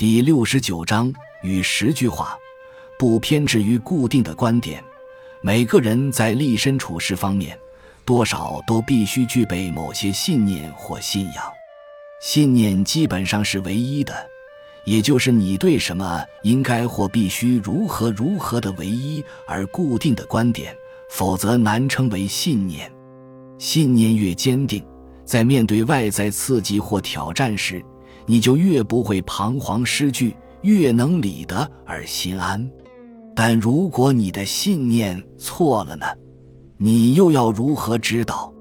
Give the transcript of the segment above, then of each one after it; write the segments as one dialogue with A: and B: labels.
A: 第六十九章与十句话，不偏执于固定的观点。每个人在立身处世方面，多少都必须具备某些信念或信仰。信念基本上是唯一的，也就是你对什么应该或必须如何如何的唯一而固定的观点，否则难称为信念。信念越坚定，在面对外在刺激或挑战时。你就越不会彷徨失据，越能理得而心安。但如果你的信念错了呢？你又要如何知道？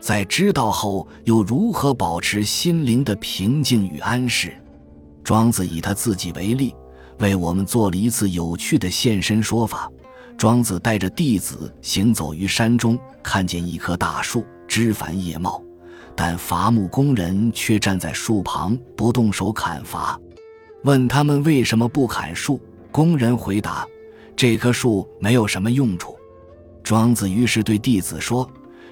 A: 在知道后，又如何保持心灵的平静与安适？庄子以他自己为例，为我们做了一次有趣的现身说法。庄子带着弟子行走于山中，看见一棵大树，枝繁叶茂。但伐木工人却站在树旁不动手砍伐，问他们为什么不砍树？工人回答：“这棵树没有什么用处。”庄子于是对弟子说：“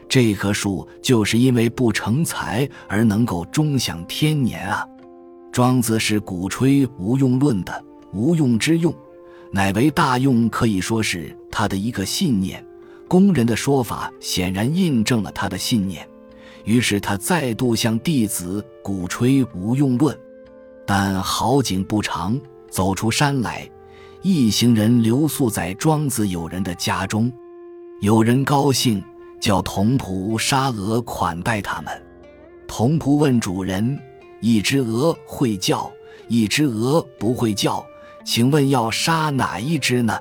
A: 这棵树就是因为不成材而能够终享天年啊！”庄子是鼓吹无用论的，无用之用，乃为大用，可以说是他的一个信念。工人的说法显然印证了他的信念。于是他再度向弟子鼓吹无用论，但好景不长，走出山来，一行人留宿在庄子友人的家中。有人高兴，叫童仆杀鹅款待他们。童仆问主人：“一只鹅会叫，一只鹅不会叫，请问要杀哪一只呢？”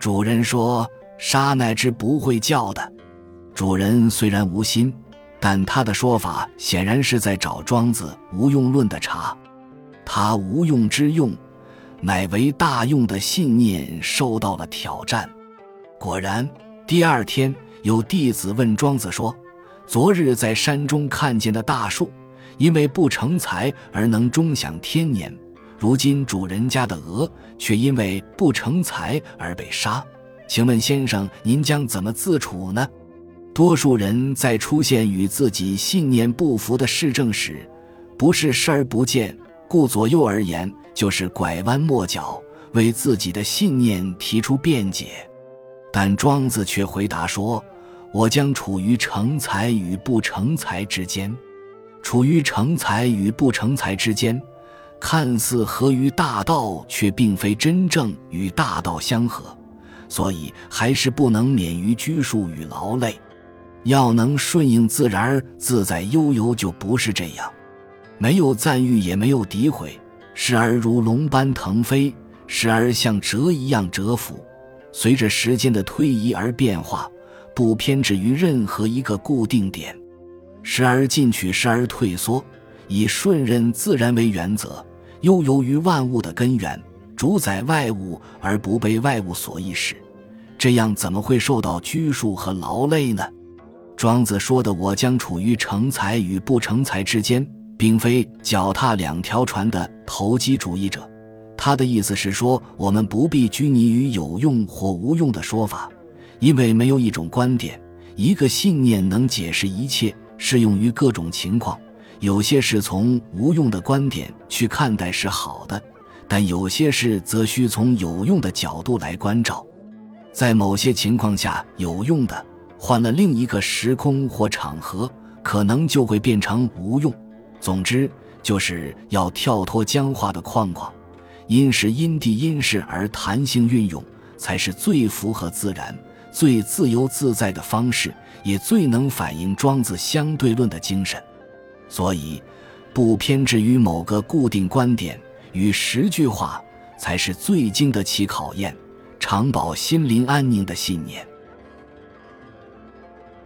A: 主人说：“杀那只不会叫的。”主人虽然无心。但他的说法显然是在找庄子无用论的茬，他无用之用，乃为大用的信念受到了挑战。果然，第二天有弟子问庄子说：“昨日在山中看见的大树，因为不成材而能终享天年，如今主人家的鹅却因为不成材而被杀，请问先生，您将怎么自处呢？”多数人在出现与自己信念不符的事证时，不是视而不见，顾左右而言，就是拐弯抹角为自己的信念提出辩解。但庄子却回答说：“我将处于成才与不成才之间，处于成才与不成才之间，看似合于大道，却并非真正与大道相合，所以还是不能免于拘束与劳累。”要能顺应自然自在悠游，就不是这样，没有赞誉，也没有诋毁，时而如龙般腾飞，时而像蛰一样蛰伏，随着时间的推移而变化，不偏执于任何一个固定点，时而进取，时而退缩，以顺任自然为原则，悠游于万物的根源，主宰外物而不被外物所役使，这样怎么会受到拘束和劳累呢？庄子说的“我将处于成才与不成才之间”，并非脚踏两条船的投机主义者。他的意思是说，我们不必拘泥于有用或无用的说法，因为没有一种观点、一个信念能解释一切，适用于各种情况。有些事从无用的观点去看待是好的，但有些事则需从有用的角度来关照。在某些情况下，有用的。换了另一个时空或场合，可能就会变成无用。总之，就是要跳脱僵化的框框，因时因地因事而弹性运用，才是最符合自然、最自由自在的方式，也最能反映庄子相对论的精神。所以，不偏执于某个固定观点与十句话，才是最经得起考验、长保心灵安宁的信念。